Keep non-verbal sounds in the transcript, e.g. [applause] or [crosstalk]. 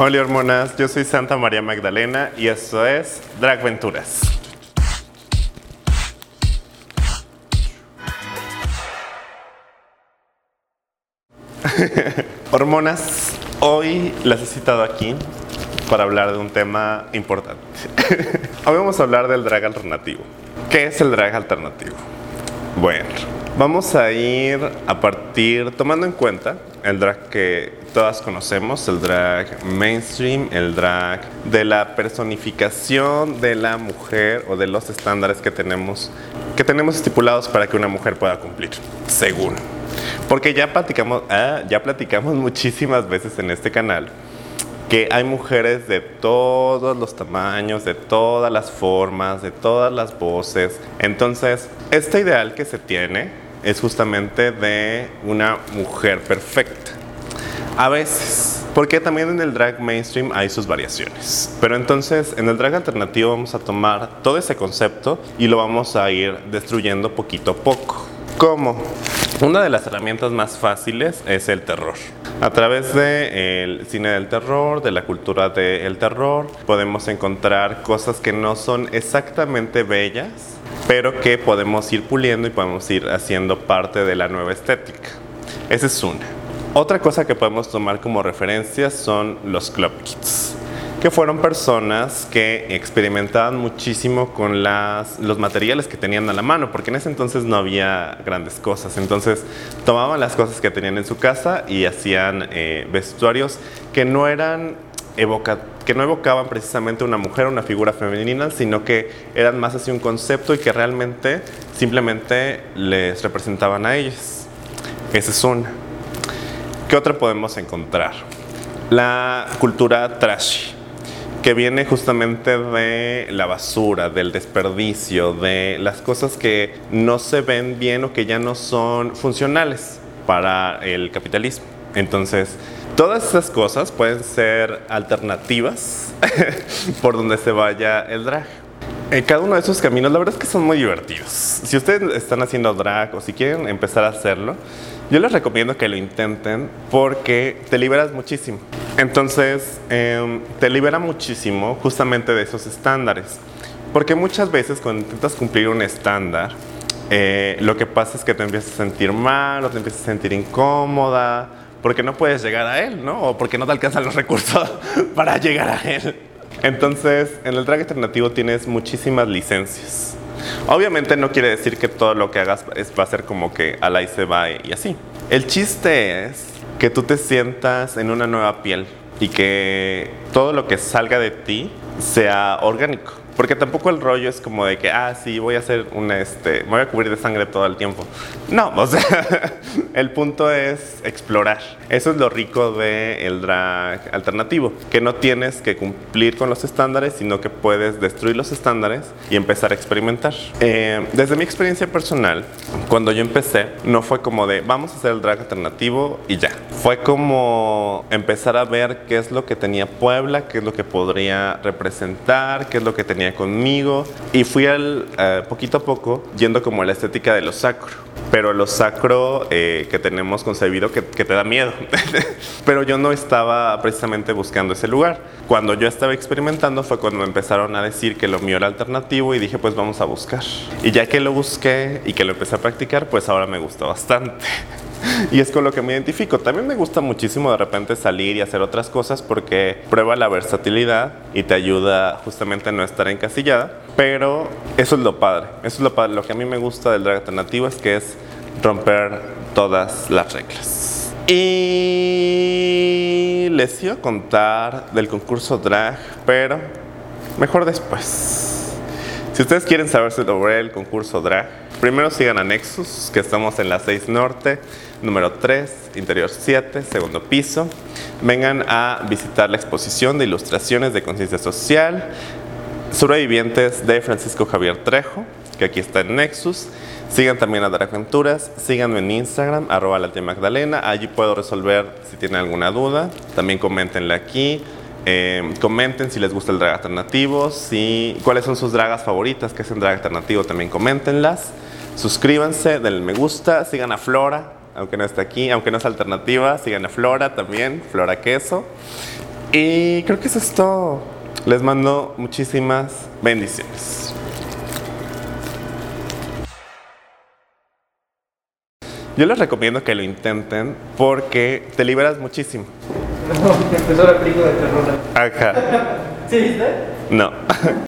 Hola hormonas, yo soy Santa María Magdalena y esto es Drag Venturas. [laughs] hormonas, hoy las he citado aquí para hablar de un tema importante. [laughs] hoy vamos a hablar del drag alternativo. ¿Qué es el drag alternativo? Bueno, vamos a ir a partir, tomando en cuenta el drag que todas conocemos, el drag mainstream, el drag de la personificación de la mujer o de los estándares que tenemos, que tenemos estipulados para que una mujer pueda cumplir, según. Porque ya platicamos, ah, ya platicamos [laughs] muchísimas veces en este canal que hay mujeres de todos los tamaños, de todas las formas, de todas las voces. Entonces, este ideal que se tiene es justamente de una mujer perfecta. A veces, porque también en el drag mainstream hay sus variaciones. Pero entonces en el drag alternativo vamos a tomar todo ese concepto y lo vamos a ir destruyendo poquito a poco. ¿Cómo? Una de las herramientas más fáciles es el terror. A través del cine del terror, de la cultura del terror, podemos encontrar cosas que no son exactamente bellas, pero que podemos ir puliendo y podemos ir haciendo parte de la nueva estética. Esa es una. Otra cosa que podemos tomar como referencia son los club kits que fueron personas que experimentaban muchísimo con las, los materiales que tenían a la mano, porque en ese entonces no había grandes cosas. Entonces tomaban las cosas que tenían en su casa y hacían eh, vestuarios que no eran que no evocaban precisamente una mujer, una figura femenina, sino que eran más así un concepto y que realmente simplemente les representaban a ellas. Esa es una. ¿Qué otra podemos encontrar? La cultura trashy que viene justamente de la basura, del desperdicio, de las cosas que no se ven bien o que ya no son funcionales para el capitalismo. Entonces, todas esas cosas pueden ser alternativas [laughs] por donde se vaya el drag. En cada uno de esos caminos, la verdad es que son muy divertidos. Si ustedes están haciendo drag o si quieren empezar a hacerlo, yo les recomiendo que lo intenten porque te liberas muchísimo. Entonces, em, te libera muchísimo justamente de esos estándares. Porque muchas veces cuando intentas cumplir un estándar, eh, lo que pasa es que te empiezas a sentir mal o te empiezas a sentir incómoda porque no puedes llegar a él, ¿no? O porque no te alcanzan los recursos [laughs] para llegar a él. Entonces, en el drag alternativo tienes muchísimas licencias. Obviamente no quiere decir que todo lo que hagas va a ser como que al ahí se va y así. El chiste es que tú te sientas en una nueva piel y que todo lo que salga de ti sea orgánico. Porque tampoco el rollo es como de que, ah, sí, voy a hacer una, este, me voy a cubrir de sangre todo el tiempo. No, o sea, [laughs] el punto es explorar. Eso es lo rico del drag alternativo, que no tienes que cumplir con los estándares, sino que puedes destruir los estándares y empezar a experimentar. Eh, desde mi experiencia personal, cuando yo empecé, no fue como de, vamos a hacer el drag alternativo y ya. Fue como empezar a ver qué es lo que tenía Puebla, qué es lo que podría representar, qué es lo que tenía conmigo y fui al, eh, poquito a poco yendo como a la estética de lo sacro. Pero lo sacro eh, que tenemos concebido que, te da miedo. [laughs] pero yo no estaba precisamente buscando ese lugar. Cuando yo estaba experimentando fue cuando empezaron a decir que lo mío era alternativo y dije pues vamos a buscar. Y ya que lo busqué y que lo empecé a practicar pues ahora me gusta bastante. [laughs] [laughs] y es con lo que me identifico. También me gusta muchísimo de repente salir y hacer otras cosas porque prueba la versatilidad y te ayuda justamente a no estar encasillada. Pero eso es lo padre. Eso es lo padre. Lo que a mí me gusta del drag alternativo es que es romper todas las reglas. Y les iba a contar del concurso drag, pero mejor después. Si ustedes quieren saber sobre el concurso drag, primero sigan a Nexus, que estamos en la 6 Norte, número 3, interior 7, segundo piso. Vengan a visitar la exposición de ilustraciones de conciencia social, sobrevivientes de Francisco Javier Trejo, que aquí está en Nexus. Sigan también a Aventuras, síganme en Instagram, arroba la tía Magdalena, allí puedo resolver si tienen alguna duda, también coméntenle aquí, eh, comenten si les gusta el drag alternativo, si, cuáles son sus dragas favoritas, que es el drag alternativo, también coméntenlas, suscríbanse, denle me gusta, sigan a Flora, aunque no esté aquí, aunque no es alternativa, sigan a Flora también, Flora Queso. Y creo que eso es todo. Les mando muchísimas bendiciones. Yo les recomiendo que lo intenten porque te liberas muchísimo. No, empezó la película de terror. Ajá. [laughs] ¿Sí viste? No. [laughs]